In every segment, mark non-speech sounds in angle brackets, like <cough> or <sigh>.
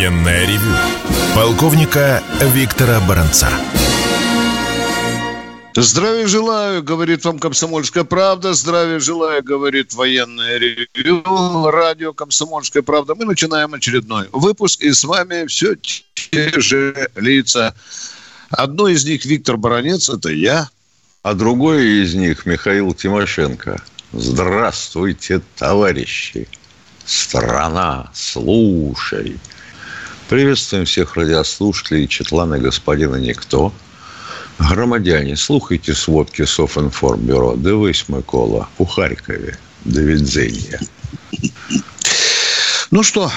Военное ревю полковника Виктора Баранца. Здравия желаю, говорит вам Комсомольская правда. Здравия желаю, говорит военное ревю. Радио Комсомольская правда. Мы начинаем очередной выпуск. И с вами все те же лица. Одно из них Виктор Баранец, это я. А другой из них Михаил Тимошенко. Здравствуйте, товарищи. Страна, слушай. Приветствуем всех радиослушателей Четлана господина Никто – Громадяне, слухайте сводки Софинформбюро. Дивись, Микола, у Харькове. До. Ну что,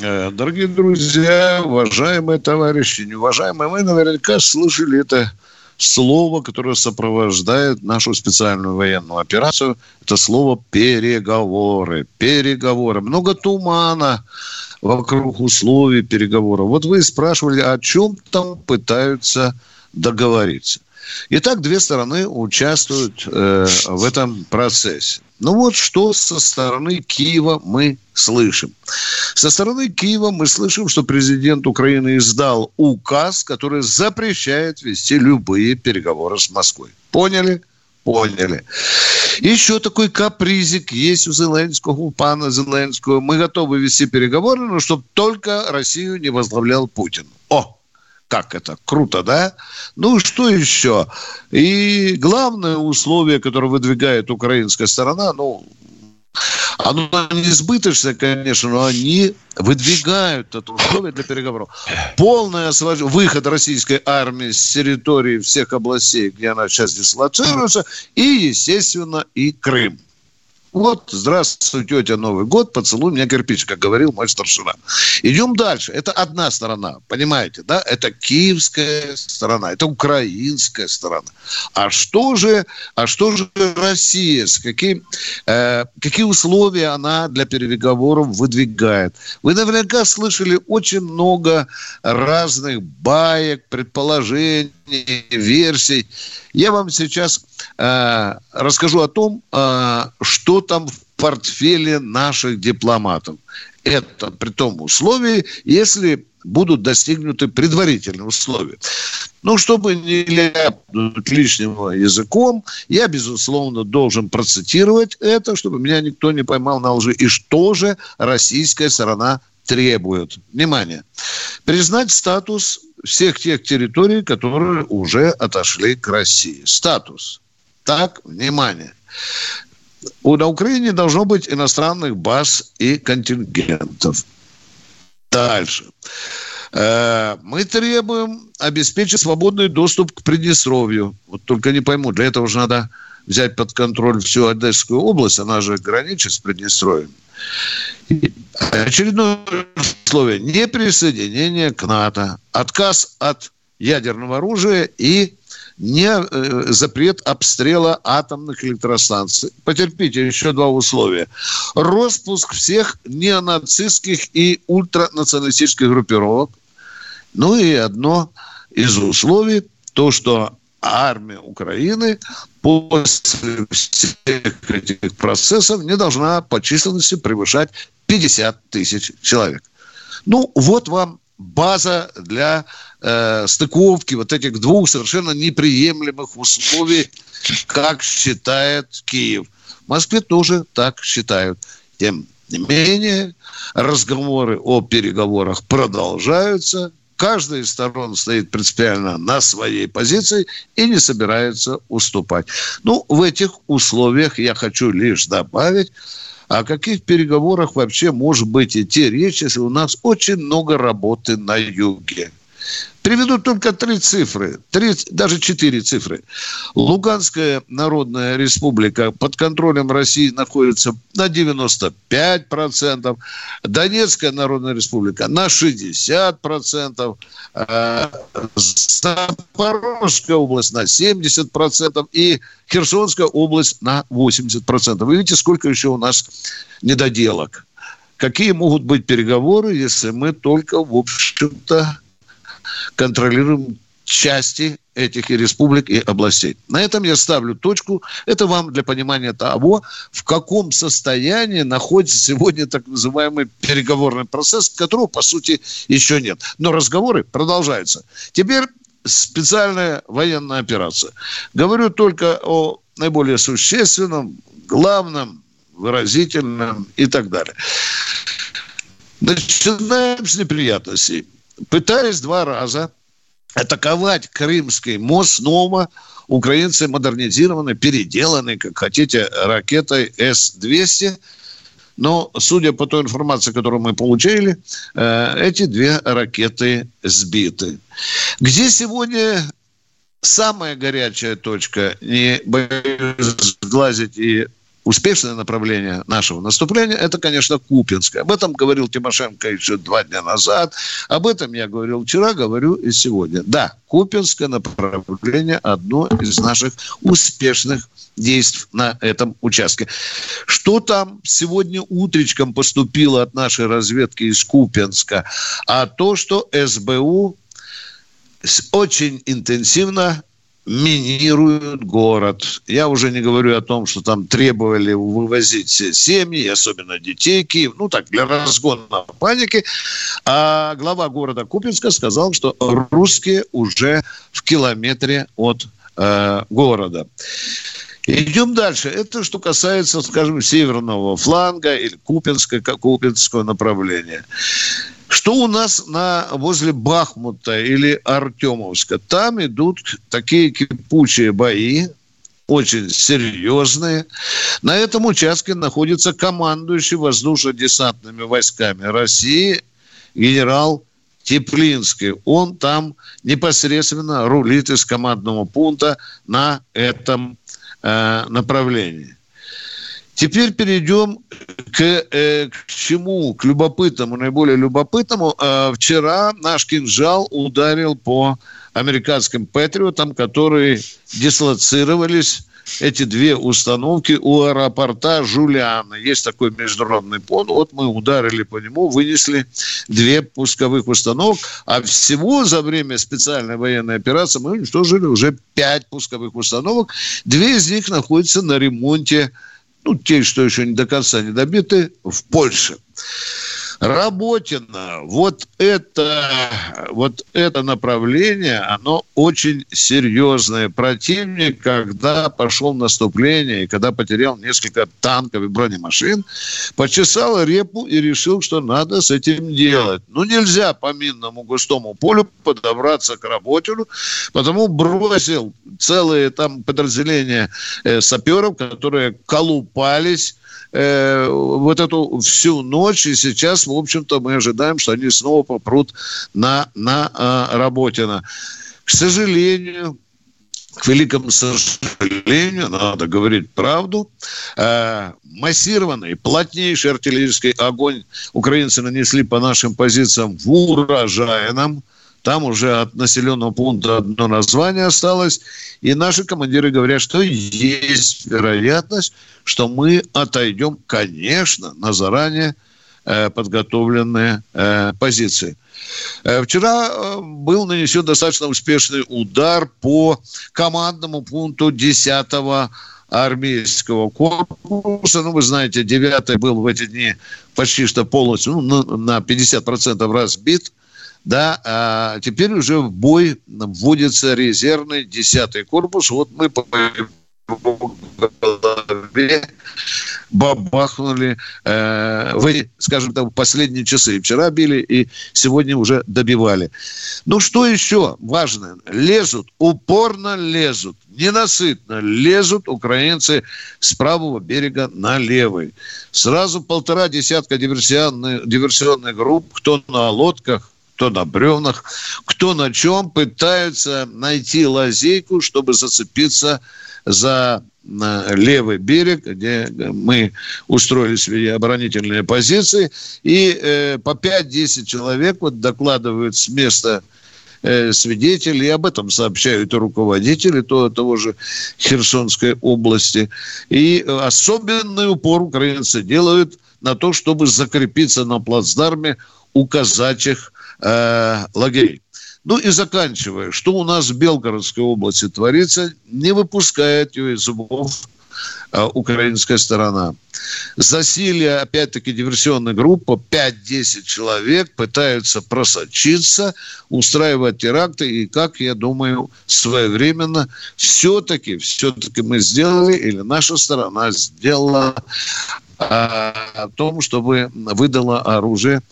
э, дорогие друзья, уважаемые товарищи, неуважаемые, мы наверняка слышали это слово, которое сопровождает нашу специальную военную операцию. Это слово переговоры. Переговоры. Много тумана вокруг условий переговоров. Вот вы спрашивали, о чем там пытаются договориться. Итак, две стороны участвуют э, в этом процессе. Ну вот что со стороны Киева мы слышим. Со стороны Киева мы слышим, что президент Украины издал указ, который запрещает вести любые переговоры с Москвой. Поняли? Поняли. Еще такой капризик есть у Зеленского, у пана Зеленского. Мы готовы вести переговоры, но чтобы только Россию не возглавлял Путин. О, как это? Круто, да? Ну, что еще? И главное условие, которое выдвигает украинская сторона, ну, оно не избыточное, конечно, но они выдвигают это условие для переговоров. Полное освобождение, выход российской армии с территории всех областей, где она сейчас дислоцируется, и, естественно, и Крым. Вот, здравствуй, тетя, Новый год, поцелуй меня кирпич, как говорил мой старшина. Идем дальше. Это одна сторона, понимаете, да? Это киевская сторона, это украинская сторона. А что же, а что же Россия? С каким, э, какие условия она для переговоров выдвигает? Вы наверняка слышали очень много разных баек, предположений, версий. Я вам сейчас э, расскажу о том, э, что там в портфеле наших дипломатов. Это при том условии, если будут достигнуты предварительные условия. Ну, чтобы не ляпнуть лишнего языком, я, безусловно, должен процитировать это, чтобы меня никто не поймал на лжи. И что же российская сторона требует? Внимание. Признать статус всех тех территорий, которые уже отошли к России. Статус. Так, внимание. У, на Украине должно быть иностранных баз и контингентов. Дальше. Э, мы требуем обеспечить свободный доступ к Приднестровью. Вот только не пойму, для этого же надо взять под контроль всю Одесскую область, она же граничит с Приднестровьем. Очередное условие – неприсоединение к НАТО, отказ от ядерного оружия и не э, запрет обстрела атомных электростанций. Потерпите, еще два условия. Роспуск всех неонацистских и ультранационалистических группировок. Ну и одно из условий, то, что армия Украины после всех этих процессов не должна по численности превышать 50 тысяч человек. Ну, вот вам база для э, стыковки вот этих двух совершенно неприемлемых условий, как считает Киев. В Москве тоже так считают. Тем не менее, разговоры о переговорах продолжаются. Каждая из сторон стоит принципиально на своей позиции и не собирается уступать. Ну, в этих условиях я хочу лишь добавить, о каких переговорах вообще может быть идти речь, если у нас очень много работы на юге? Приведу только три цифры, три, даже четыре цифры. Луганская Народная Республика под контролем России находится на 95%, Донецкая Народная Республика на 60%, э, Запорожская область на 70% и Херсонская область на 80%. Вы видите, сколько еще у нас недоделок. Какие могут быть переговоры, если мы только, в общем-то, контролируем части этих и республик и областей. На этом я ставлю точку. Это вам для понимания того, в каком состоянии находится сегодня так называемый переговорный процесс, которого, по сути, еще нет. Но разговоры продолжаются. Теперь специальная военная операция. Говорю только о наиболее существенном, главном, выразительном и так далее. Начинаем с неприятностей. Пытаясь два раза атаковать Крымский мост снова украинцы модернизированы, переделаны, как хотите, ракетой С-200. Но, судя по той информации, которую мы получили, э, эти две ракеты сбиты. Где сегодня самая горячая точка, не боюсь сглазить и успешное направление нашего наступления – это, конечно, Купинское. Об этом говорил Тимошенко еще два дня назад. Об этом я говорил вчера, говорю и сегодня. Да, Купинское направление – одно из наших успешных действий на этом участке. Что там сегодня утречком поступило от нашей разведки из Купинска? А то, что СБУ очень интенсивно минируют город. Я уже не говорю о том, что там требовали вывозить все семьи, особенно детей, Киев, ну так, для разгона паники. А глава города Купинска сказал, что русские уже в километре от э, города. Идем дальше. Это что касается, скажем, северного фланга или Купинского, Купинского направления. Что у нас на, возле Бахмута или Артемовска? Там идут такие кипучие бои, очень серьезные. На этом участке находится командующий воздушно-десантными войсками России генерал Теплинский. Он там непосредственно рулит из командного пункта на этом э, направлении. Теперь перейдем к, э, к чему? К любопытному, наиболее любопытному. Э, вчера наш кинжал ударил по американским патриотам, которые дислоцировались эти две установки у аэропорта Жулиана. Есть такой международный пон. Вот мы ударили по нему, вынесли две пусковых установок. А всего за время специальной военной операции мы уничтожили уже пять пусковых установок. Две из них находятся на ремонте ну, те, что еще не до конца не добиты, в Польше. Работина, вот это, вот это направление, оно очень серьезное. Противник, когда пошел наступление и когда потерял несколько танков и бронемашин, почесал репу и решил, что надо с этим делать. Ну, нельзя по минному густому полю подобраться к работину, потому бросил целые там подразделения э, саперов, которые колупались э, вот эту всю ночь, и сейчас, в общем-то, мы ожидаем, что они снова попрут на, на э, Работино. К сожалению, к великому сожалению, надо говорить правду, э, массированный, плотнейший артиллерийский огонь украинцы нанесли по нашим позициям в Урожайном, там уже от населенного пункта одно название осталось. И наши командиры говорят, что есть вероятность, что мы отойдем, конечно, на заранее э, подготовленные э, позиции. Э, вчера был нанесен достаточно успешный удар по командному пункту 10-го армейского корпуса. Ну, вы знаете, 9 был в эти дни почти что полностью, ну, на 50% разбит да, а теперь уже в бой вводится резервный 10-й корпус. Вот мы по голове бабахнули э, вы, скажем так, последние часы. Вчера били и сегодня уже добивали. Ну, что еще важно? Лезут, упорно лезут, ненасытно лезут украинцы с правого берега на левый. Сразу полтора десятка диверсионных, диверсионных групп, кто на лодках, кто на бревнах, кто на чем, пытаются найти лазейку, чтобы зацепиться за левый берег, где мы устроили свои оборонительные позиции. И э, по 5-10 человек вот докладывают с места э, свидетелей, и об этом сообщают и руководители то, того же Херсонской области. И особенный упор украинцы делают на то, чтобы закрепиться на плацдарме у казачьих э, лагерей. Ну и заканчивая, что у нас в Белгородской области творится, не выпускает ее из зубов а, украинская сторона. Засилие, опять-таки, диверсионная группа, 5-10 человек пытаются просочиться, устраивать теракты, и, как я думаю, своевременно все-таки, все-таки мы сделали, или наша сторона сделала о том, чтобы выдала оружие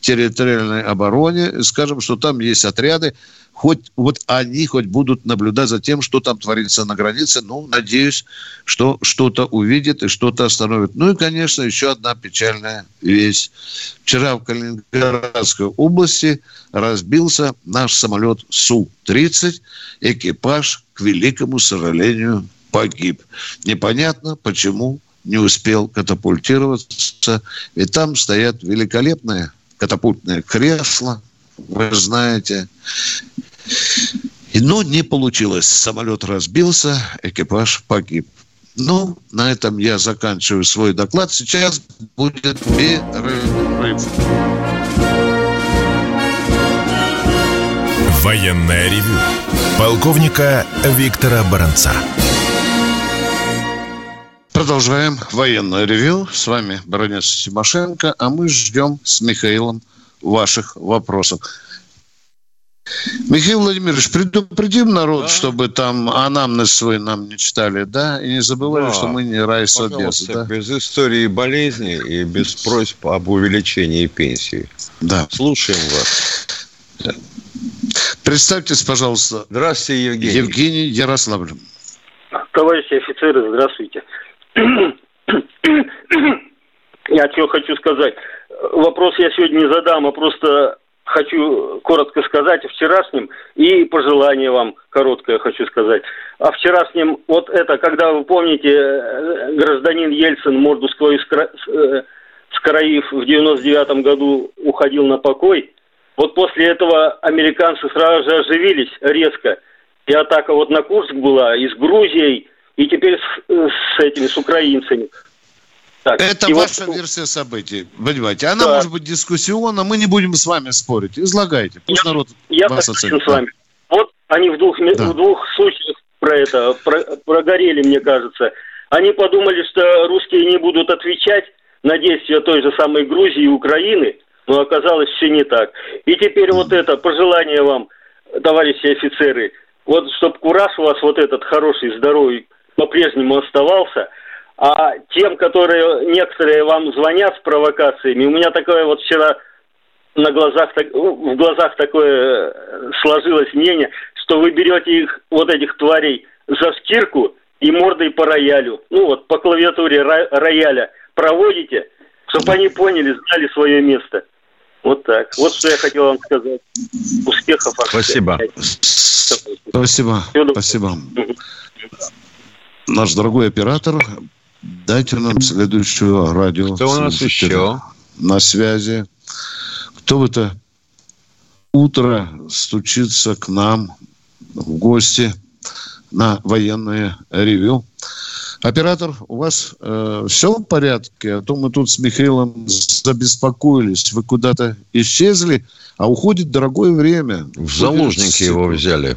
территориальной обороне. Скажем, что там есть отряды, хоть вот они хоть будут наблюдать за тем, что там творится на границе. Ну, надеюсь, что что-то увидит и что-то остановит. Ну и, конечно, еще одна печальная вещь. Вчера в Калининградской области разбился наш самолет Су-30. Экипаж, к великому сожалению, погиб. Непонятно, почему не успел катапультироваться. Ведь там стоят великолепные катапультные кресла, вы знаете. Но не получилось. Самолет разбился, экипаж погиб. Ну, на этом я заканчиваю свой доклад. Сейчас будет перерыв. Военная ревю. Полковника Виктора Баранца. Продолжаем военное ревю. С вами Баранец Тимошенко, а мы ждем с Михаилом ваших вопросов. Михаил Владимирович, предупредим народ, да. чтобы там анамнез свой нам не читали, да? И не забывали, да. что мы не рай собес, да? без истории болезни и без просьб об увеличении пенсии. Да. Слушаем вас. Представьтесь, пожалуйста. Здравствуйте, Евгений. Евгений Ярославль. Товарищи офицеры, здравствуйте. Я что хочу сказать. Вопрос я сегодня не задам, а просто хочу коротко сказать о вчерашнем и пожелание вам короткое хочу сказать. О вчерашнем, вот это, когда вы помните, э, гражданин Ельцин морду свою э, скроив в 99 году уходил на покой, вот после этого американцы сразу же оживились резко. И атака вот на Курск была и с Грузией, и теперь с, с этими, с украинцами. Так, Это ваша вот... версия событий, понимаете? Она да. может быть дискуссионна, мы не будем с вами спорить. Излагайте, пусть я, народ я вас оценит. с вами. Вот они в двух, да. в двух случаях про это про, прогорели, мне кажется. Они подумали, что русские не будут отвечать на действия той же самой Грузии и Украины, но оказалось все не так. И теперь вот это пожелание вам, товарищи офицеры, вот чтобы кураж у вас вот этот хороший, здоровый по-прежнему оставался – а тем, которые некоторые вам звонят с провокациями, у меня такое вот вчера на глазах, в глазах такое э, сложилось мнение, что вы берете их, вот этих тварей, за шкирку и мордой по роялю, ну вот по клавиатуре рояля проводите, чтобы они поняли, знали свое место. Вот так. Вот что я хотел вам сказать. Успехов. Спасибо. Спасибо. Спасибо. Наш дорогой оператор Дайте нам следующего радио. Кто у нас еще? На связи. Кто это утро стучится к нам в гости на военное ревю. Оператор, у вас э, все в порядке? А то мы тут с Михаилом забеспокоились. Вы куда-то исчезли, а уходит дорогое время. В заложники его взяли.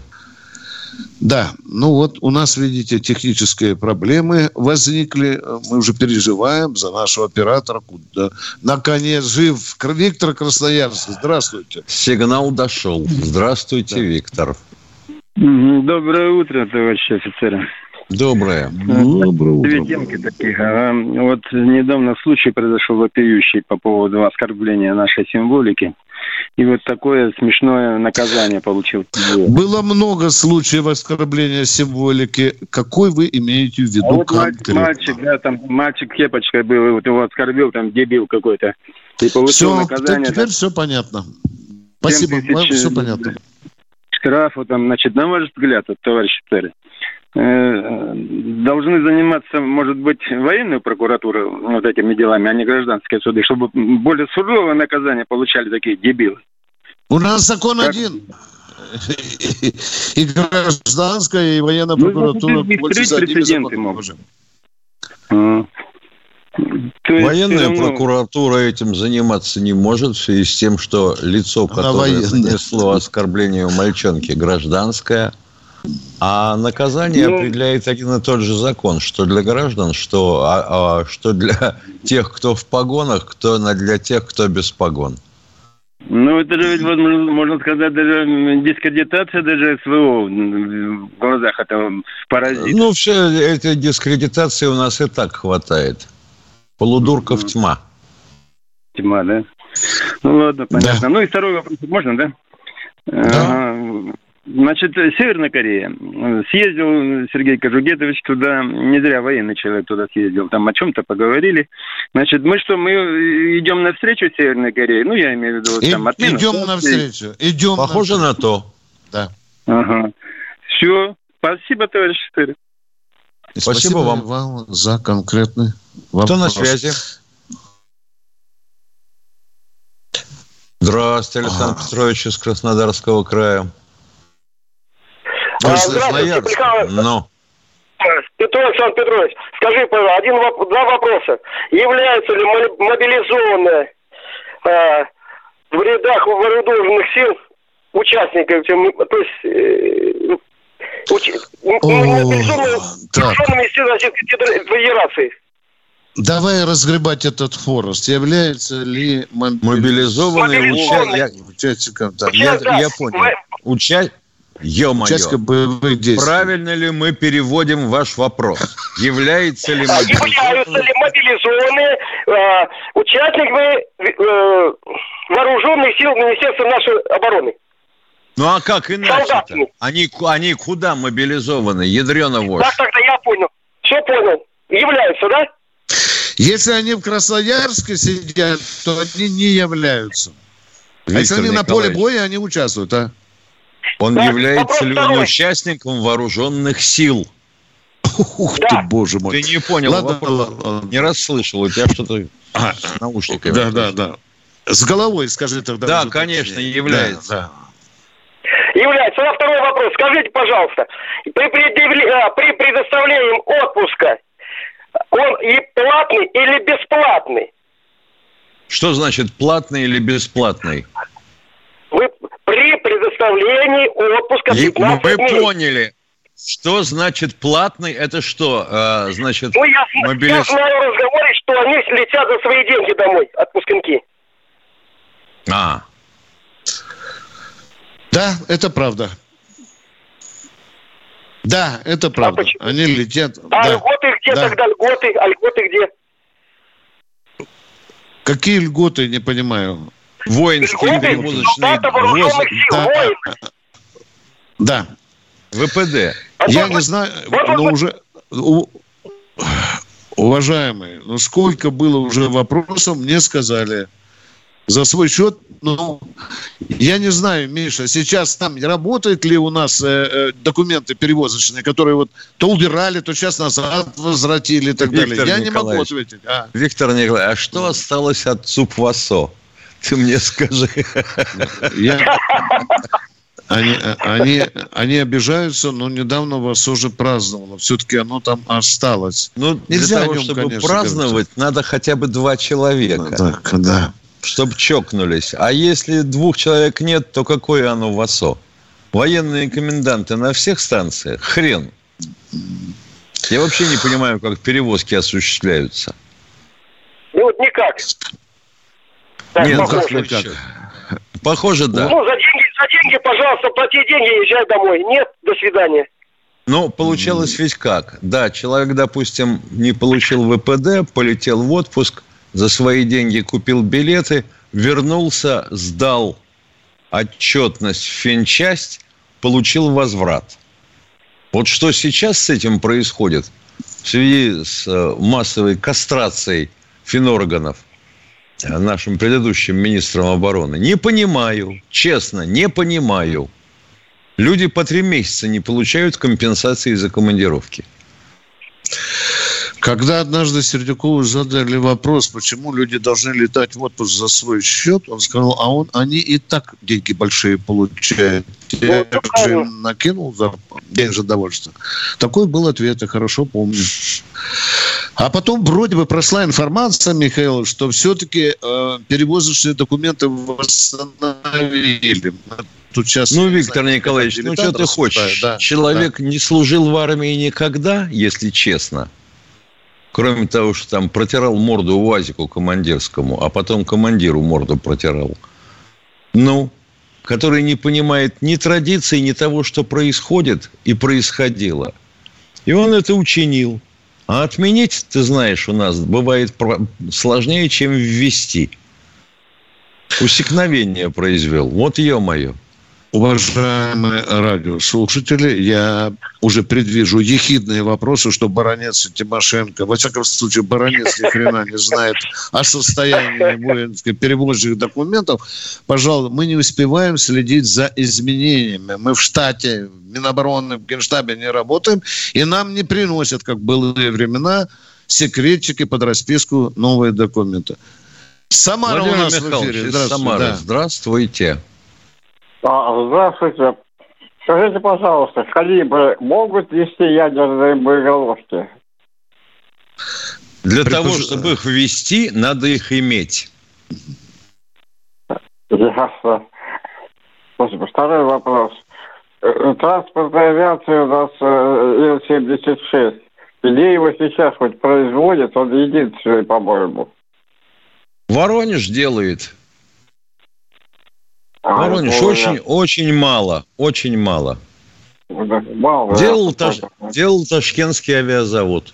Да, ну вот у нас, видите, технические проблемы возникли. Мы уже переживаем за нашего оператора. Куда? Наконец, жив. Виктор Красноярск, здравствуйте. Сигнал дошел. Здравствуйте, да. Виктор. Доброе утро, товарищи офицеры. Доброе. Доброе утро. Две темки таких. Вот недавно случай произошел вопиющий по поводу оскорбления нашей символики. И вот такое смешное наказание получил. Было много случаев оскорбления символики. Какой вы имеете в виду а вот конкретно? Мальчик, да, там мальчик кепочкой был, вот его оскорбил, там дебил какой-то. И получил все, наказание. Теперь там, все понятно. Спасибо, все понятно. Штрафу там, значит, на ваш взгляд, вот, товарищ Э, должны заниматься, может быть, военную прокуратуру вот этими делами, а не гражданские суды, чтобы более суровое наказание получали такие дебилы. У нас закон как... один. И гражданская, и военная ну, прокуратура ну, пользуются одними законами. То Военная равно... прокуратура этим заниматься не может в связи с тем, что лицо, которое нанесло оскорбление у мальчонки, гражданское, а наказание ну... определяет один и тот же закон, что для граждан, что, а, а, что для <laughs> тех, кто в погонах, кто для тех, кто без погон. Ну, это же, можно сказать, даже дискредитация даже СВО в глазах этого паразита. Ну, все этой дискредитации у нас и так хватает. Полудурков тьма. Тьма, да? Ну, ладно, понятно. Да. Ну, и второй вопрос, можно, да? Да. Значит, Северная Корея. Съездил Сергей Кожугетович туда, не зря военный человек туда съездил, там о чем-то поговорили. Значит, мы что, мы идем навстречу Северной Корее? Ну, я имею в виду там отмену. Идем навстречу. Идем Похоже на то. Да. Ага. Все. Спасибо, товарищ Штырь. Спасибо, Спасибо вам. вам за конкретный вопрос. Кто на связи? Здравствуйте, Александр а... Петрович из Краснодарского края. А, здравствуйте, Михаил. Ну. Петр Александр Петрович, скажи, один, два вопроса. Являются ли мобилизованные э, в рядах вооруженных сил участниками, то есть э, уч, мобилизованные вооруженными силами Федерации? Давай разгребать этот forest. Является ли мобилизованные, мобилизованные. участником? Да. Я, я понял. Уча... Ё-моё. боевых действий. Правильно ли мы переводим ваш вопрос? Является ли Являются ли мобилизованные э, участниками э, вооруженных сил Министерства нашей обороны? Ну а как иначе Они, они куда мобилизованы? Ядрена вождь. Так, тогда я понял. Все понял. Являются, да? Если они в Красноярске сидят, то они не являются. Виктор а если они на поле боя, они участвуют, а? Он да, является ли он участником вооруженных сил? Ух да. ты, боже мой. Ты не понял ладно, ладно. Не расслышал. У тебя что-то а, с наушниками. Да, да, да. С головой скажи тогда. Да, конечно, точнее. является. Да, да. Является. Ну, второй вопрос. Скажите, пожалуйста, при, предъявле... А, при предоставлении отпуска он и платный или бесплатный? Что значит платный или бесплатный? Предоставлении отпуска 15 Мы дней. поняли. Что значит платный? Это что? А, значит, ну, я, мобилиз... я знаю в разговоре, что они летят за свои деньги домой, отпускники. А. Да, это правда. Да, это а правда. А почему? Они летят. А да. льготы где да. тогда? Льготы? А льготы где? Какие льготы, не понимаю. Воинские перевозочные... Да. да. ВПД. Я не знаю, но уже... Уважаемые, ну сколько было уже вопросов, мне сказали за свой счет. Ну, я не знаю, Миша, сейчас там работают ли у нас э, э, документы перевозочные, которые вот то убирали, то сейчас назад возвратили и так Виктор далее. Я не могу ответить. А. Виктор Николаевич, а что осталось от ЦУП-ВАСО? Ты мне скажи. Я... Они, они, они обижаются, но недавно вас уже праздновало. Все-таки оно там осталось. Ну, нельзя, того, чтобы конечно, праздновать, говорится. надо хотя бы два человека. Так, да. Чтобы чокнулись. А если двух человек нет, то какое оно в ОСО? Военные коменданты на всех станциях? Хрен. Я вообще не понимаю, как перевозки осуществляются. Ну, вот никак. Так, Нет, похоже. Как, Похоже, да. Ну, за деньги, за деньги, пожалуйста, плати деньги и езжай домой. Нет, до свидания. Ну, получалось ведь как? Да, человек, допустим, не получил ВПД, полетел в отпуск, за свои деньги купил билеты, вернулся, сдал отчетность в финчасть, получил возврат. Вот что сейчас с этим происходит в связи с э, массовой кастрацией финорганов – нашим предыдущим министром обороны. Не понимаю, честно, не понимаю. Люди по три месяца не получают компенсации за командировки. Когда однажды Сердюкову задали вопрос, почему люди должны летать в отпуск за свой счет, он сказал, а он, они и так деньги большие получают. Я же накинул за день же довольства. Такой был ответ, я хорошо помню. А потом вроде бы прошла информация, Михаил, что все-таки э, перевозочные документы восстановили. Тут сейчас, ну, Виктор знаю, Николаевич, ну что ты хочешь? Да, Человек да. не служил в армии никогда, если честно. Кроме того, что там протирал морду УАЗику командирскому, а потом командиру морду протирал. Ну, который не понимает ни традиций, ни того, что происходит и происходило. И он это учинил. А отменить, ты знаешь, у нас бывает сложнее, чем ввести. Усекновение произвел. Вот ё-моё. Уважаемые радиослушатели, я уже предвижу ехидные вопросы, что баронец и Тимошенко, во всяком случае, баронец ни хрена не знает о состоянии воинских перевозных документов. Пожалуйста, мы не успеваем следить за изменениями. Мы в штате Минобороны, в Генштабе не работаем, и нам не приносят, как былые времена, секретчики под расписку новые документы. Самара Владимир у нас Михайлович, в эфире. Здравствуйте. Самара. Да. Здравствуйте. А, здравствуйте. Скажите, пожалуйста, калибры могут вести ядерные боеголовки? Для того, чтобы их ввести, надо их иметь. Ясно. Спасибо. Второй вопрос. Э, транспортная авиация у нас э, Ил-76. Где его сейчас хоть производят? Он единственный, по-моему. Воронеж делает. А, Воронеж ну, очень, очень мало, очень мало. Мало. Делал, да, таш, делал Ташкентский авиазавод.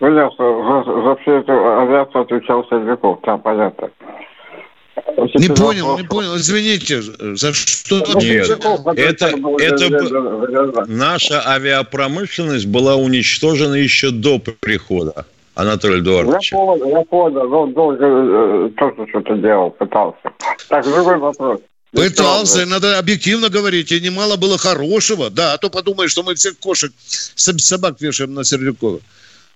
Ну, ясно. За, за всю эту авиацию отвечал Сердюков, там понятно. Не понял, не понял. Извините, за что? Нет, это, это наша авиапромышленность была уничтожена еще до прихода Анатолия Эдуардовича. Я понял, я понял. Он долго э, тоже что-то делал, пытался. Так, другой вопрос. Пытался, надо объективно говорить, и немало было хорошего. Да, а то подумаешь, что мы всех кошек, собак вешаем на Сердюкова.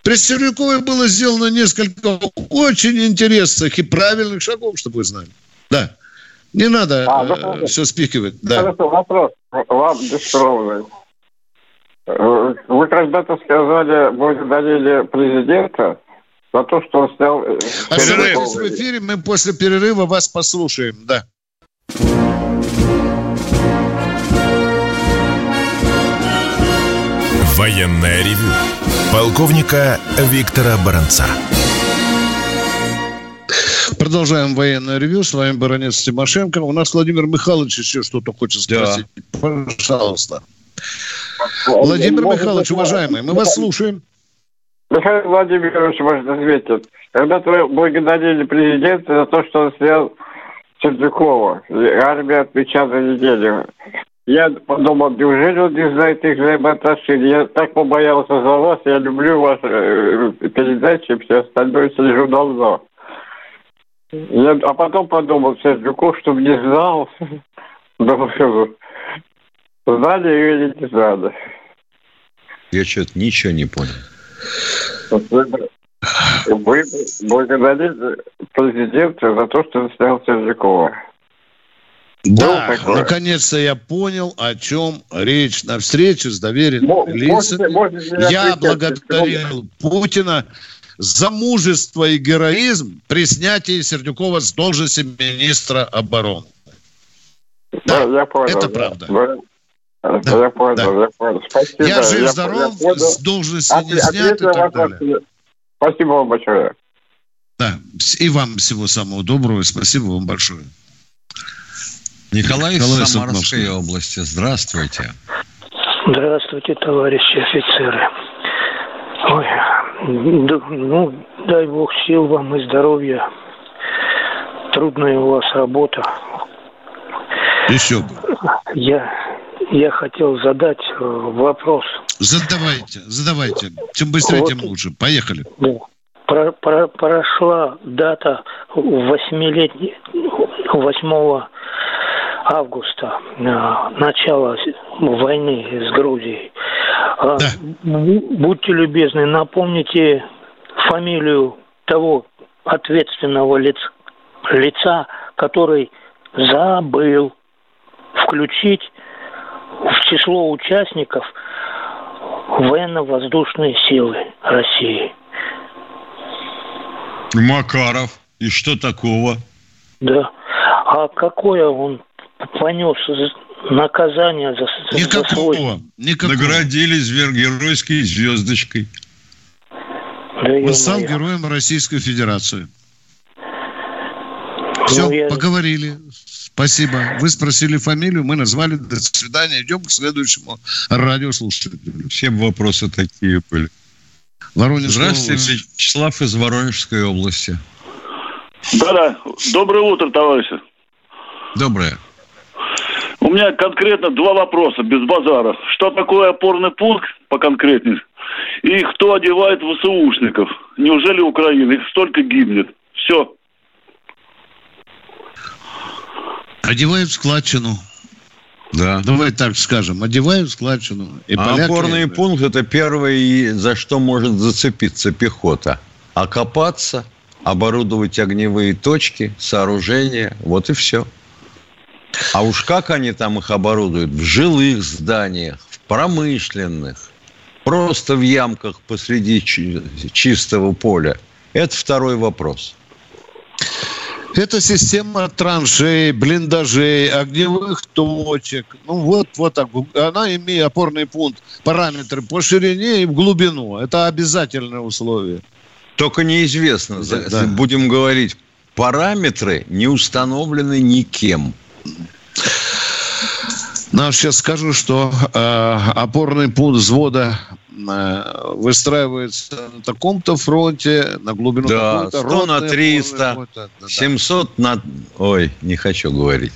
При Сердюкове было сделано несколько очень интересных и правильных шагов, чтобы вы знали. Да. Не надо а, э, все спихивать. Да. Хорошо, вопрос вам бескровный. Вы когда-то сказали, благодарили президента за то, что он снял... Э, Оставайтесь в эфире, мы после перерыва вас послушаем, да. Военная ревю. Полковника Виктора Баранца. Продолжаем военное ревю. С вами баронец Тимошенко. У нас Владимир Михайлович еще что-то хочет спросить. Да. Пожалуйста. Владимир Михайлович, уважаемый, мы вас слушаем. Михаил Владимирович, может, ответить. Когда-то благодарили президента за то, что он снял Сердюкова. Армия отвечала за неделю. Я подумал, неужели он не знает их взаимоотношений? Я так побоялся за вас, я люблю ваши э, передачи, все остальное сижу давно. Я, а потом подумал, Сердюков, чтобы не знал. <laughs> Думаю, знали или не знали. Я что-то ничего не понял. Вы благодарите президента за то, что он снял Сердюкова. Да, наконец-то я понял, о чем речь. На встрече с доверенными лицами я благодарил Путина за мужество и героизм при снятии Сердюкова с должности министра обороны. Да, да я понял, это правда. Да, да, я понял, да. я понял. Спасибо. Я жив-здоров, с должности не снят и так далее. Спасибо вам большое. Да, и вам всего самого доброго. Спасибо вам большое. Николай, Николай из Самарской области. Здравствуйте. Здравствуйте, товарищи офицеры. Ой, ну, дай бог сил вам и здоровья. Трудная у вас работа. Еще бы. Я, я хотел задать э, вопрос. Задавайте, задавайте. Чем быстрее, вот, тем лучше. Поехали. Да. Про, про, прошла дата восьмилетней, восьмого августа, э, начала войны с Грузией. А, да. Будьте любезны, напомните фамилию того ответственного лица, лица, который забыл включить в число участников военно-воздушные силы России. Макаров. И что такого? Да. А какое он понес наказание за, Никакого. за свой... Никакого. Наградили геройской звездочкой. Да Он стал ё-моё. героем Российской Федерации. Все, Ну, я- поговорили. Спасибо. Вы спросили фамилию, мы назвали. До свидания. Идем к следующему радиослушателю. Все вопросы такие были. Воронежская Здравствуйте, область. Вячеслав из Воронежской области. Да-да. Доброе утро, товарищи. Доброе. У меня конкретно два вопроса, без базара. Что такое опорный пункт, поконкретнее? И кто одевает ВСУшников? Неужели Украина? Их столько гибнет. Все. Одевают складчину. Да. Давай так скажем. Одевают складчину. И А поляки- опорный пункт – это первое, за что может зацепиться пехота. Окопаться, оборудовать огневые точки, сооружения, вот и все. А уж как они там их оборудуют? В жилых зданиях, в промышленных, просто в ямках посреди чи- чистого поля. Это второй вопрос. Это система траншей, блиндажей, огневых точек. Ну вот, вот так. Она имеет опорный пункт, параметры по ширине и в глубину. Это обязательное условие. Только неизвестно, за- Да. будем говорить, параметры не установлены никем. Ну, сейчас скажу, что э, опорный пункт взвода выстраивается на таком-то фронте, на глубину Да, такой-то, 100 на ротный 300, опорный пункт, да, да. 700 на... Ой, не хочу говорить.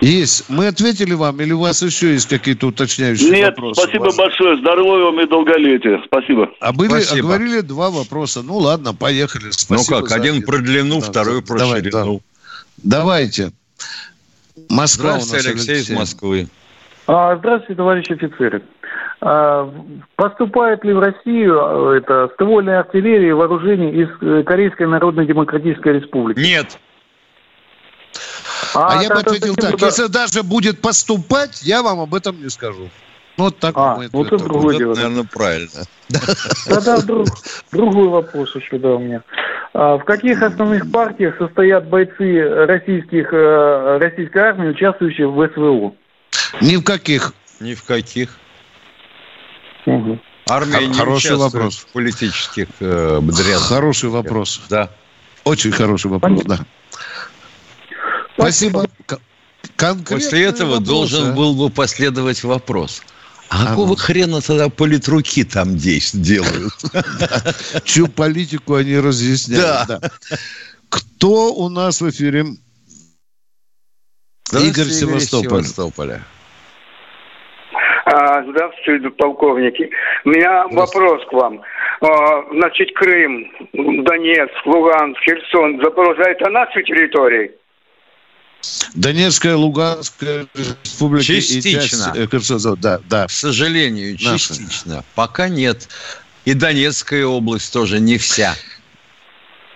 Есть. Мы ответили вам, или у вас еще есть какие-то уточняющие Нет, вопросы? спасибо Вас- большое. Здоровья вам и долголетия. Спасибо. А были, Спасибо. а говорили два вопроса. Ну ладно, поехали. Спасибо ну как, один ответ. про длину, Да, второй да, про давай, ширину. Давайте. Москва у нас, Здравствуйте, Алексей из Москвы. А, Здравствуйте, товарищи офицеры. А, Поступает ли в Россию а, это ствольная артиллерия вооружений из э, Корейской Народно-Демократической Республики? Нет. А, я бы ответил так. туда- Если даже будет поступать, я вам об этом не скажу. Ну, вот так А, мой ну ответ это такой. другое Это, дело. наверное, правильно. Тогда друг- другой вопрос еще, да, у меня. А В каких основных партиях состоят бойцы российских, э, российской армии, участвующие в СВО? Ни в каких. Ни в каких. Мгм. Армия не хороший вопрос. в политических э, дрязгах. Хороший вопрос. Да. Очень хороший вопрос, да. Спасибо. К- конкретные После этого вопросы, должен а? был бы последовать вопрос. А А какого ну. хрена тогда политруки там делают? <laughs> Чью политику они разъясняют. Да. Кто у нас в эфире? Игорь Севастополь. А, Здравствуйте, полковники. У меня вопрос к вам. А, Значит, Крым, Донецк, Луганск, Херсон, Запорожье – это наши территории? Донецкая, Луганская республика и Частично. часть э. Да, да. К сожалению, Наши. частично. Пока нет. И Донецкая область тоже не вся.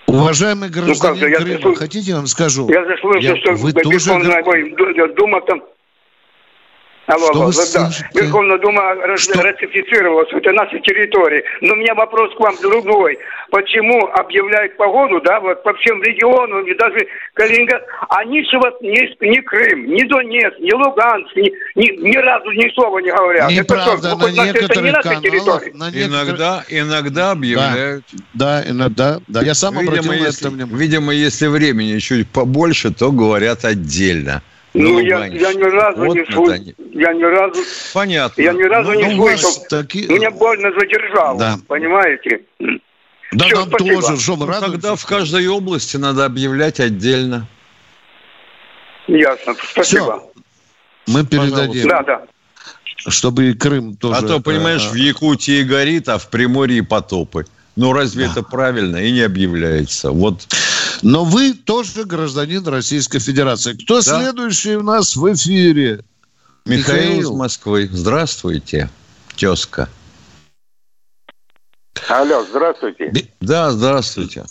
Уважаемый как гражданин же, я Крыма, слышу- хотите, я вам скажу? Я слышу, Я- что вы тоже Дума там... Алло, Что алло, вы да, да. Верховная Дума Что? ратифицировала, это наши территории. Но у меня вопрос к вам другой. Почему объявляют погоду, да, вот по всем регионам, и даже Калининград, они же вот ни, ни Крым, ни Донецк, ни Луганск, ни, ни, ни разу ни слова не говорят. Неправда, это, на что, значит, это не некоторых наши каналах, территории? на некоторых- Иногда, иногда объявляют. Да, иногда. Да, я сам обратил Видимо на это если, внимание. видимо, если времени чуть побольше, то говорят отдельно. Ну, На я, я ни разу Вот не слышал. Я ни разу, Понятно. я ни разу Ну, не у вас слышал. таки- Меня больно задержало, Да. понимаете? Да Всё, нам спасибо. тоже, мы Ну, тогда в каждой области надо объявлять отдельно. Ясно, спасибо. Мы передадим, Да, да. чтобы и Крым тоже... а то, понимаешь, э, в Якутии горит, а в Приморье потопы. Ну, разве это правильно? И не объявляется. Вот Но вы тоже гражданин Российской Федерации. Кто следующий у нас в эфире? Михаил, из Михаил. Москвы. Здравствуйте, тезка. Алло, здравствуйте. Да, здравствуйте.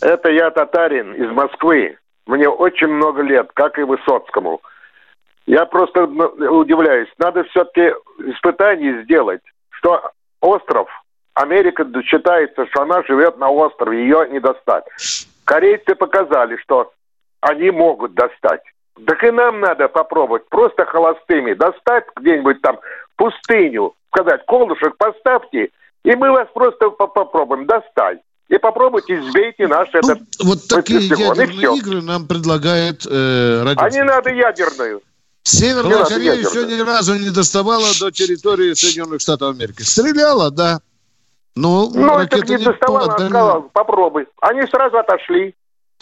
Это я татарин из Москвы. Мне очень много лет, как и Высоцкому. Я просто ну, удивляюсь. Надо все-таки испытание сделать, что остров, Америка считается, что она живет на острове, ее не достать. Корейцы показали, что они могут достать. Так и нам надо попробовать просто холостыми достать где-нибудь там пустыню, сказать, колышек поставьте, и мы вас просто попробуем достать. И попробуйте сбейте наш ну, этот... Вот такие ядерные игры нам предлагает э, А не надо ядерную. Северная Корея еще ни разу не доставала до территории Соединенных Штатов Америки. Стреляла, да. Но ну, это не доставала, не... сказала, попробуй. Они сразу отошли.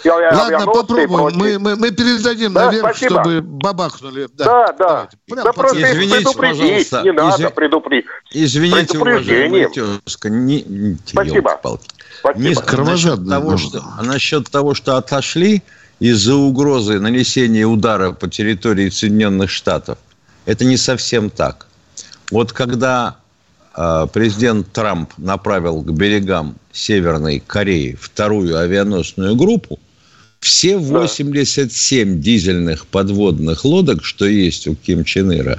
Я, Ладно, я попробуем. Мы, мы, мы передадим да, наверх, спасибо. чтобы бабахнули. Да, да. да. да просто Извините, пожалуйста. Не надо Изв... предупредить. Извините, уважаемая тезка. Не, не, спасибо. Спасибо. Мисс, насчет того, что, насчет того, что отошли из-за угрозы нанесения удара по территории Соединенных Штатов, это не совсем так. Вот когда президент Трамп направил к берегам Северной Кореи вторую авианосную группу, все 87 да. дизельных подводных лодок, что есть у Ким Чен Ира,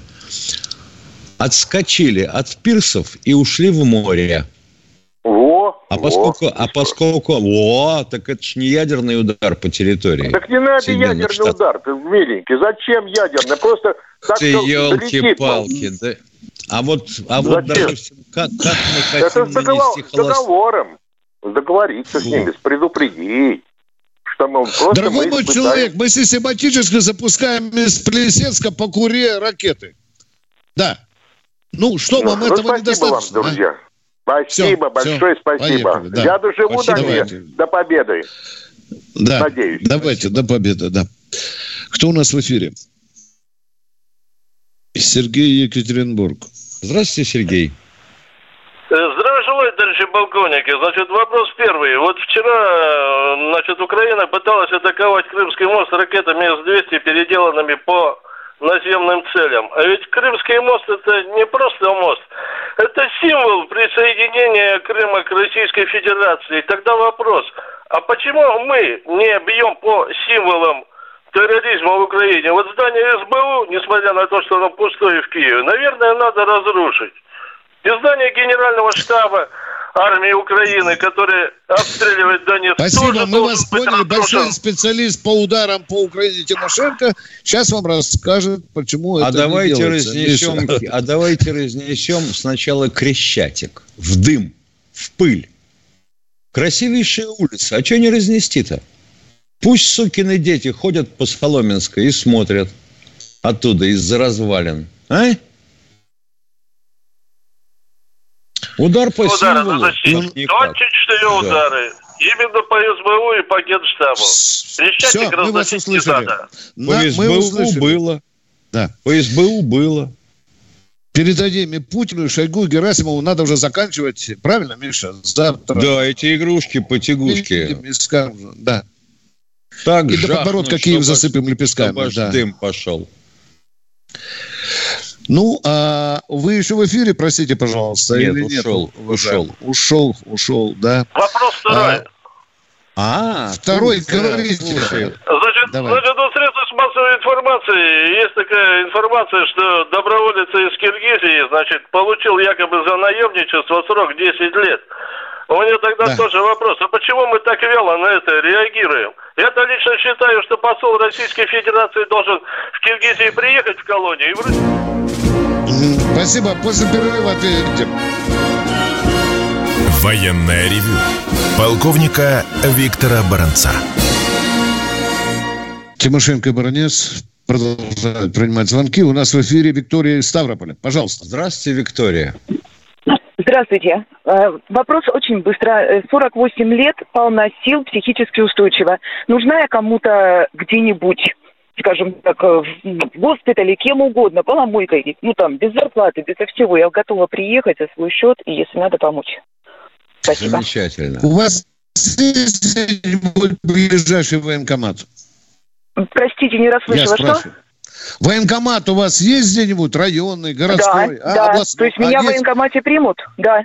отскочили от пирсов и ушли в море. Во, а поскольку, а поскольку, о, так это ж не ядерный удар по территории. Так не надо ядерный Штатов. удар, ты миленький. Зачем ядерный? Просто так Ты елки-палки, да? А вот, а вот допустим, как, как мы хотим Это с, договор, с договором. Договориться Фу. с ними, предупредить. Что, мол, Дорогой мой человек, мы систематически запускаем из Плесецка по Куре ракеты. Да. Ну, что ну, вам ну, этого недостаточно? Вам, друзья. А? Спасибо, все, большое все. спасибо. Поехали, да. Я доживу до, давайте. до победы. Да. Надеюсь. Давайте, до победы, да. Кто у нас в эфире? Сергей Екатеринбург. Здравствуйте, Сергей. Э, здравия желаю, товарищи полковники. Значит, вопрос первый. Вот вчера, значит, Украина пыталась атаковать Крымский мост ракетами С-200, переделанными по наземным целям. А ведь Крымский мост это не просто мост, это символ присоединения Крыма к Российской Федерации. Тогда вопрос, а почему мы не бьем по символам терроризма в Украине? Вот здание СБУ, несмотря на то, что оно пустое в Киеве, наверное, надо разрушить. И здание Генерального штаба армии Украины, которая обстреливает Донецк. Спасибо, мы вас поняли. Большой специалист по ударам по Украине Тимошенко сейчас вам расскажет, почему а это давайте не разнесем, А давайте разнесем сначала Крещатик в дым, в пыль. Красивейшая улица. А что не разнести-то? Пусть сукины дети ходят по Соломенской и смотрят оттуда, из-за развалин. А? Удар по Удары символу. 24 да. удары. Именно по СБУ и по Генштабу. Все, мы вас услышали. Надо. По СБУ услышали. было. Да. По СБУ было. Передадим и Путину, и Шойгу, и Герасимову надо уже заканчивать. Правильно, Миша? Завтра. Да, эти игрушки, потягушки. Да. Так и жахну, до подбородка Киев засыпем лепестками. Да. дым пошел. Ну, а вы еще в эфире, простите, пожалуйста, нет, или ушел, нет? Ушел, ушел, ушел, да. Вопрос второй. А, а второй, говорите. Значит, Давай. значит, у средств массовой информации есть такая информация, что доброволец из Киргизии, значит, получил якобы за наемничество срок 10 лет. У меня тогда да. тоже вопрос, а почему мы так вяло на это реагируем? Я-то лично считаю, что посол Российской Федерации должен в Киргизии приехать в колонию и вроде... Спасибо, после перерыва ответим. Военная ревю. Полковника Виктора Баранца. Тимошенко и Баранец продолжают принимать звонки. У нас в эфире Виктория из Ставрополя. Пожалуйста. Здравствуйте, Виктория. Здравствуйте. Э, вопрос очень быстро. 48 э, лет, полна сил, психически устойчива. Нужна я кому-то где-нибудь, скажем так, э, в госпитале, кем угодно, поломойкой, ну там, без зарплаты, без всего. Я готова приехать за свой счет и, если надо, помочь. Спасибо. Замечательно. У вас есть ближайший военкомат? Простите, не расслышала, что? Военкомат у вас есть где-нибудь? Районный, городской? Да, а, да. Областной? То есть меня а в военкомате примут? Да.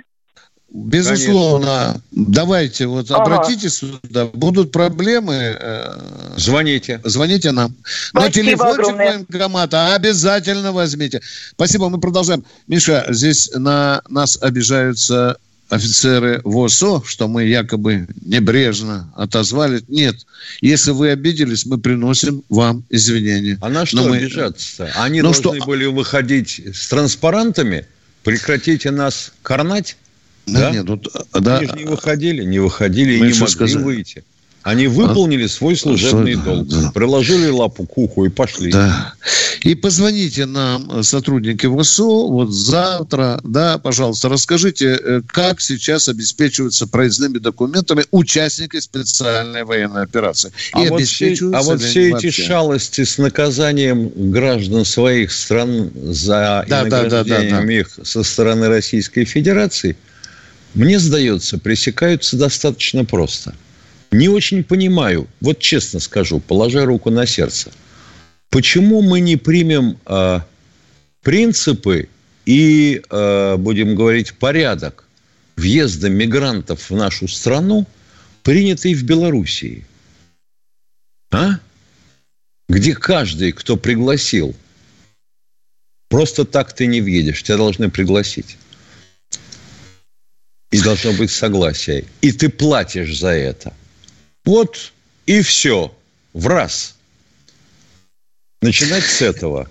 Безусловно. Давайте, вот Ага. обратитесь сюда. Будут проблемы. э, Звоните. Звоните нам. На Спасибо телефончик огромное. военкомата обязательно возьмите. Спасибо, мы продолжаем. Миша, здесь на нас обижаются офицеры ВОСО, что мы якобы небрежно отозвали. Нет, если вы обиделись, мы приносим вам извинения. А на что Но мы- обижаться-то? Они Ну должны что- были выходить с транспарантами? Прекратите нас карнать? Да, Да? нет, ну, да. Они же не выходили, не выходили и Мы не что могли сказали? выйти. Они выполнили свой служебный что- долг, да. приложили лапу к уху и пошли. Да. И позвоните нам, э, сотрудники ВСУ, вот завтра, да, пожалуйста, расскажите, э, как сейчас обеспечиваются проездными документами участники специальной военной операции. А И вот, все, а вот все эти шалости с наказанием граждан своих стран за Да, да, да, да, да. их со стороны Российской Федерации, мне сдается, пресекаются достаточно просто. Не очень понимаю, вот честно скажу, положа руку на сердце, почему мы не примем а, принципы и, а, будем говорить, порядок въезда мигрантов в нашу страну, принятый в Белоруссии? А? Где каждый, кто пригласил, просто так ты не въедешь, тебя должны пригласить. И должно быть согласие. И ты платишь за это. Вот и все. В раз. Начинать с этого.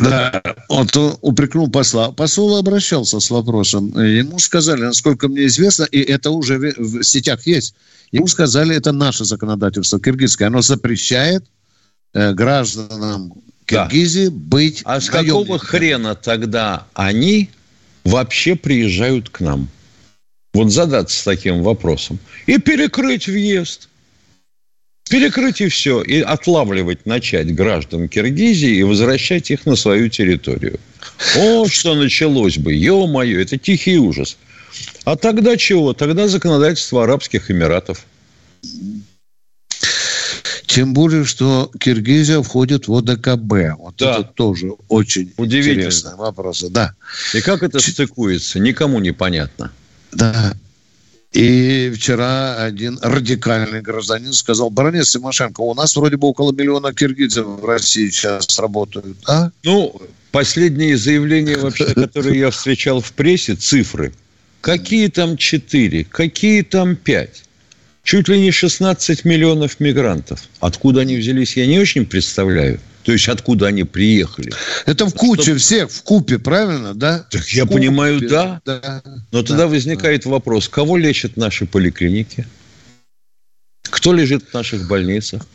Да, он упрекнул посла. Посол обращался с вопросом. Ему сказали, насколько мне известно, и это уже в сетях есть, ему сказали, это наше законодательство киргизское, оно запрещает э, гражданам Да. Киргизии быть А с какого хрена тогда они вообще приезжают к нам? Вот задаться таким вопросом. И перекрыть въезд. Перекрыть и все. И отлавливать начать граждан Киргизии и возвращать их на свою территорию. О, что началось бы. Ё-моё, это тихий ужас. А тогда чего? Тогда законодательство Арабских Эмиратов. Тем более, что Киргизия входит в ОДКБ. Вот Да. это тоже очень Удивительно. интересный вопрос. Да. И как это стыкуется, никому не понятно. Да. И вчера один радикальный гражданин сказал, баронец Тимошенко, у нас вроде бы около миллиона киргизов в России сейчас работают. А? Ну, последние заявления вообще, <laughs> которые я встречал в прессе, цифры. Какие там 4, какие там 5? Чуть ли не 16 миллионов мигрантов. Откуда они взялись, я не очень представляю. То есть, откуда они приехали. Это в куче всех, в купе, правильно, да? Так я купе, понимаю, да. да. Но тогда возникает вопрос, кого лечат наши поликлиники? Кто лежит в наших больницах?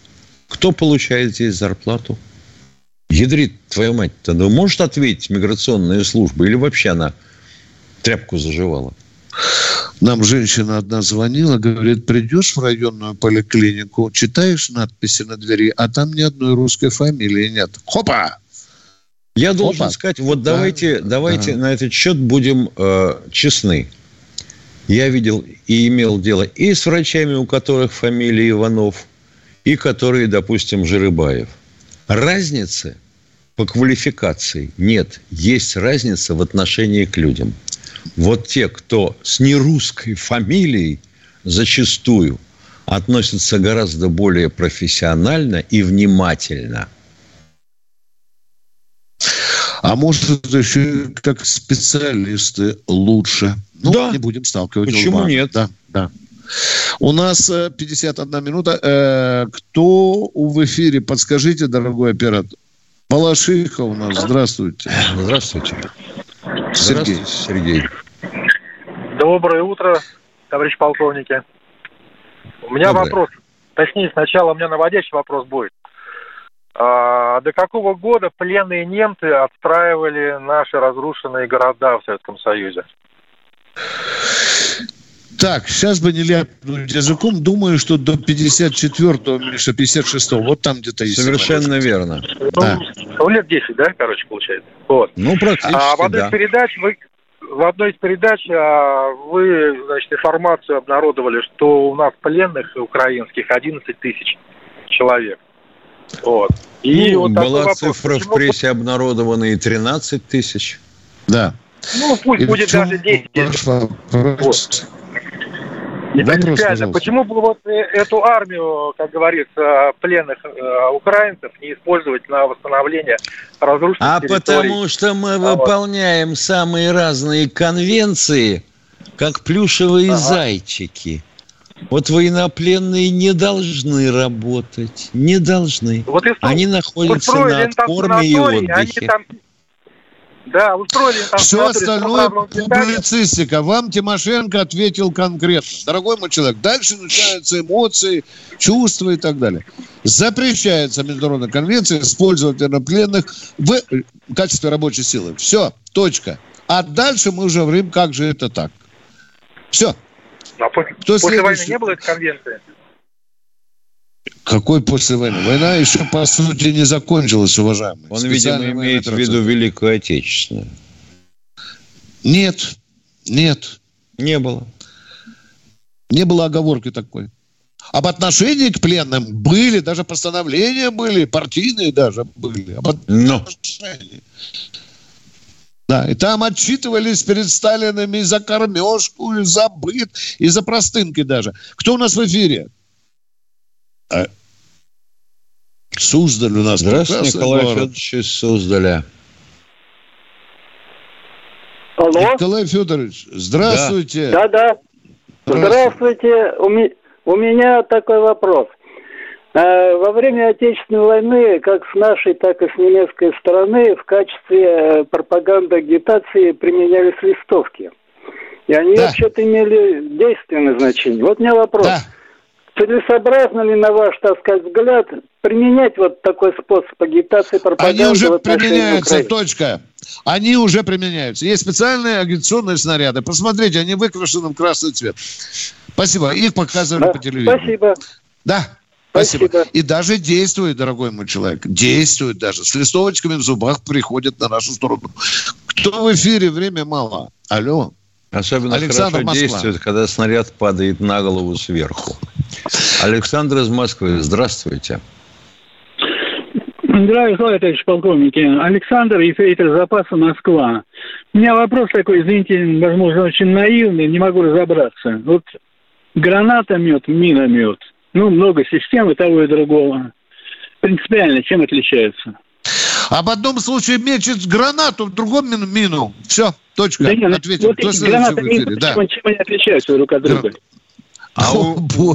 Кто получает здесь зарплату? Ядрит, твою мать-то, ну может ответить миграционная служба или вообще она тряпку заживала? Нам женщина одна звонила, говорит, придешь в районную поликлинику, читаешь надписи на двери, а там ни одной русской фамилии нет. Хопа! Я должен Опа. сказать, вот Да. давайте, давайте Да. на этот счет будем э, честны. Я видел и имел дело и с врачами, у которых фамилия Иванов, и которые, допустим, Жирыбаев. Разницы по квалификации нет. Есть разница в отношении к людям. Вот те, кто с нерусской фамилией зачастую относятся гораздо более профессионально и внимательно – А может, это еще как специалисты лучше. Ну, Да. не будем сталкивать Почему лбами. нет? Да, да. У нас э, 51 минута. Э, Кто в эфире? Подскажите, дорогой оператор. Балашиха у нас. Здравствуйте. Здравствуйте. Сергей. Здравствуйте, Сергей. Доброе утро, товарищ полковники. У меня Доброе. вопрос. Точнее, сначала у меня наводящий вопрос будет. А, до какого года пленные немцы отстраивали наши разрушенные города в Советском Союзе? Так, сейчас бы не ляпнуть языком. Думаю, что до 54-го, Миша, 56-го. Вот там где-то есть. Совершенно верно. Да. Ну, лет 10, да, короче, получается. Вот. Ну, практически, А в одной да. из передач вы в одной из передач а, вы, значит, информацию обнародовали, что у нас пленных украинских 11 тысяч человек. Вот. И Ну, вот была вопрос. цифра в Почему- прессе обнародована и 13 тысяч. Да. Ну, пусть И будет в даже 10 ваш вопрос? Вопрос, пожалуйста. Почему бы вот эту армию, как говорится, пленных э, украинцев не использовать на восстановление разрушенных А территорий? потому что мы выполняем самые разные конвенции, как плюшевые зайчики. Вот военнопленные не должны работать, не должны. Вот и Они находятся на откорме и санаторий, они отдыхе. там- Да, устроили там Все остальное публицистика. Вам Тимошенко ответил конкретно. Дорогой мой человек, дальше начинаются эмоции, чувства и так далее. Запрещается Международной конвенцией использовать военнопленных в качестве рабочей силы. Все, точка. А дальше мы уже говорим, как же это так. Все. А по- Кто после войны не было этой конвенции? Какой после войны? Война еще, по сути, не закончилась, уважаемые. Он, видимо, имеет в виду Великую Отечественную. Нет, нет. Не было. Не было оговорки такой. Об отношении к пленным были, даже постановления были, партийные даже были. Об Но. Да, и там отчитывались перед Сталиным и за кормежку, и за быт, и за простынки даже. Кто у нас в эфире? А, Суздаль у нас. Здравствуйте, Николай город. Федорович из Суздаля. Алло? Николай Федорович, здравствуйте. Да-да. Здравствуйте. У, ми- у меня такой вопрос. Э, Во время Отечественной войны, как с нашей, так и с немецкой стороны, в качестве э, пропаганды агитации применялись листовки. И они вообще-то имели действенное значение. Вот у меня вопрос. Целесообразно ли, на ваш, так сказать, взгляд, применять вот такой способ агитации пропаганды Они уже применяются, точка. Они уже применяются. Есть специальные агитационные снаряды. Посмотрите, они выкрашены в красный цвет. Спасибо. Их показывали Да, по телевизору. Спасибо. Да. Спасибо. И даже действует, дорогой мой человек. Действует даже. С листовочками в зубах приходят на нашу сторону. Кто в эфире? Время мало. Алло. Особенно Александр, хорошо Москва. действует, когда снаряд падает на голову сверху. Александр из Москвы, здравствуйте. Здравия желаю, товарищ полковники. Александр, ефрейтор запаса Москва. У меня вопрос такой, извините, возможно, очень наивный, не могу разобраться. Вот гранатомет, миномет, ну, много систем и того и другого. Принципиально чем отличаются? Об одном случае мечет гранату, в другом мину. мину. Все, точка. Да нет, ну, Ответил. вот эти гранаты, мины, Да. чем, они отличаются друг от друга? А у, у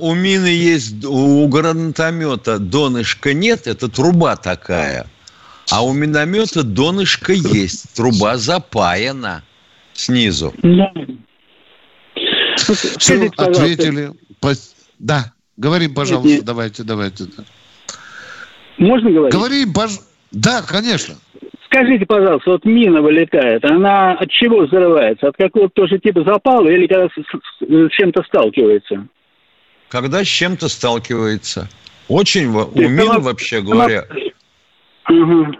у мины есть, у гранатомета донышка нет, это труба такая. А у миномета донышко есть, труба запаяна снизу. Да. Все, Скажите, пожалуйста. ответили. Да, говорим, пожалуйста, Нет, нет. давайте, давайте. Можно говорить? Говорим, пож... Да, конечно. Скажите, пожалуйста, вот мина вылетает, она от чего взрывается? От какого-то тоже типа запала или когда с, чем-то сталкивается? Когда с чем-то сталкивается. Очень у То есть мин, она- вообще она- говоря, Мгм.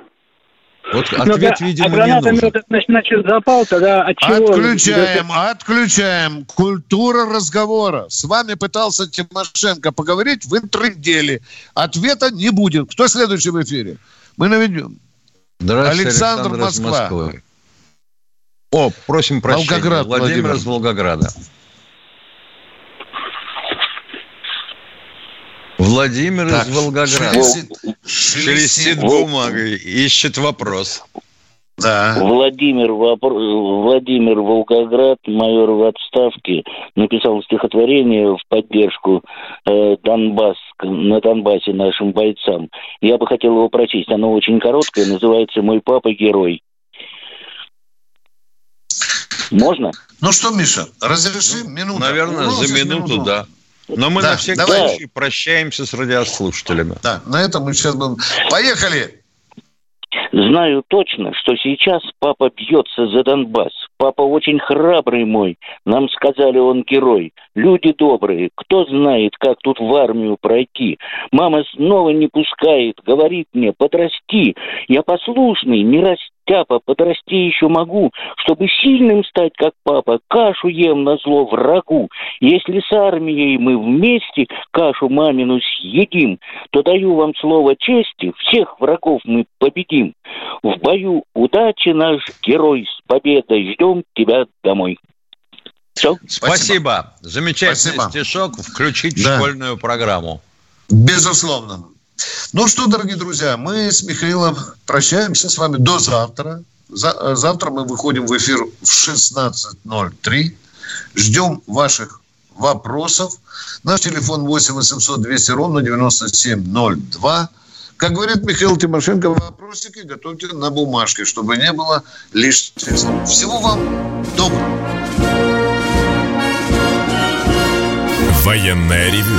вот Ну ответ, да, видимо, а не гранатомет, нужен. значит, запал, тогда от чего? Отключаем, отключаем. Культура разговора. С вами пытался Тимошенко поговорить, вы трындели. Ответа не будет. Кто следующий в эфире? Мы наведем. Здравствуйте, Александр, Александр, из Москва. Москвы. О, просим прощения. Волгоград, Владимир, Владимир. из Волгограда. Владимир Так, из Волгограда. шелестит- Шелестит бумагой, ищет вопрос. Да. Владимир, вопро- Владимир Волгоград, майор в отставке, написал стихотворение в поддержку э, Донбасс, на Донбассе нашим бойцам. Я бы хотел его прочесть. Оно очень короткое, называется «Мой папа герой». Можно? Ну что, Миша, разрешим минуту? Наверное, У нас за минуту, минута. да. Но мы Да, на всякий давай. случай прощаемся с радиослушателями. Да, на этом мы сейчас будем... Поехали! Знаю точно, что сейчас папа бьется за Донбасс. Папа очень храбрый мой. Нам сказали, он герой. Люди добрые. Кто знает, как тут в армию пройти? Мама снова не пускает. Говорит мне, подрасти. Я послушный, не расти. Растяпа, подрасти еще могу, чтобы сильным стать, как папа, кашу ем на зло врагу. Если с армией мы вместе кашу мамину съедим, то даю вам слово чести, всех врагов мы победим. В бою удачи наш герой с победой, ждем тебя домой. Все. Спасибо. Замечательный Спасибо. стишок включить да. в школьную программу. Безусловно. Ну что, дорогие друзья, мы с Михаилом прощаемся с вами до завтра. За, завтра мы выходим в эфир в 16.03. Ждем ваших вопросов. Наш телефон 8 800 200 ровно 9702. Как говорит Михаил Тимошенко, вопросики готовьте на бумажке, чтобы не было лишних слов. Всего вам доброго. Военная ревю.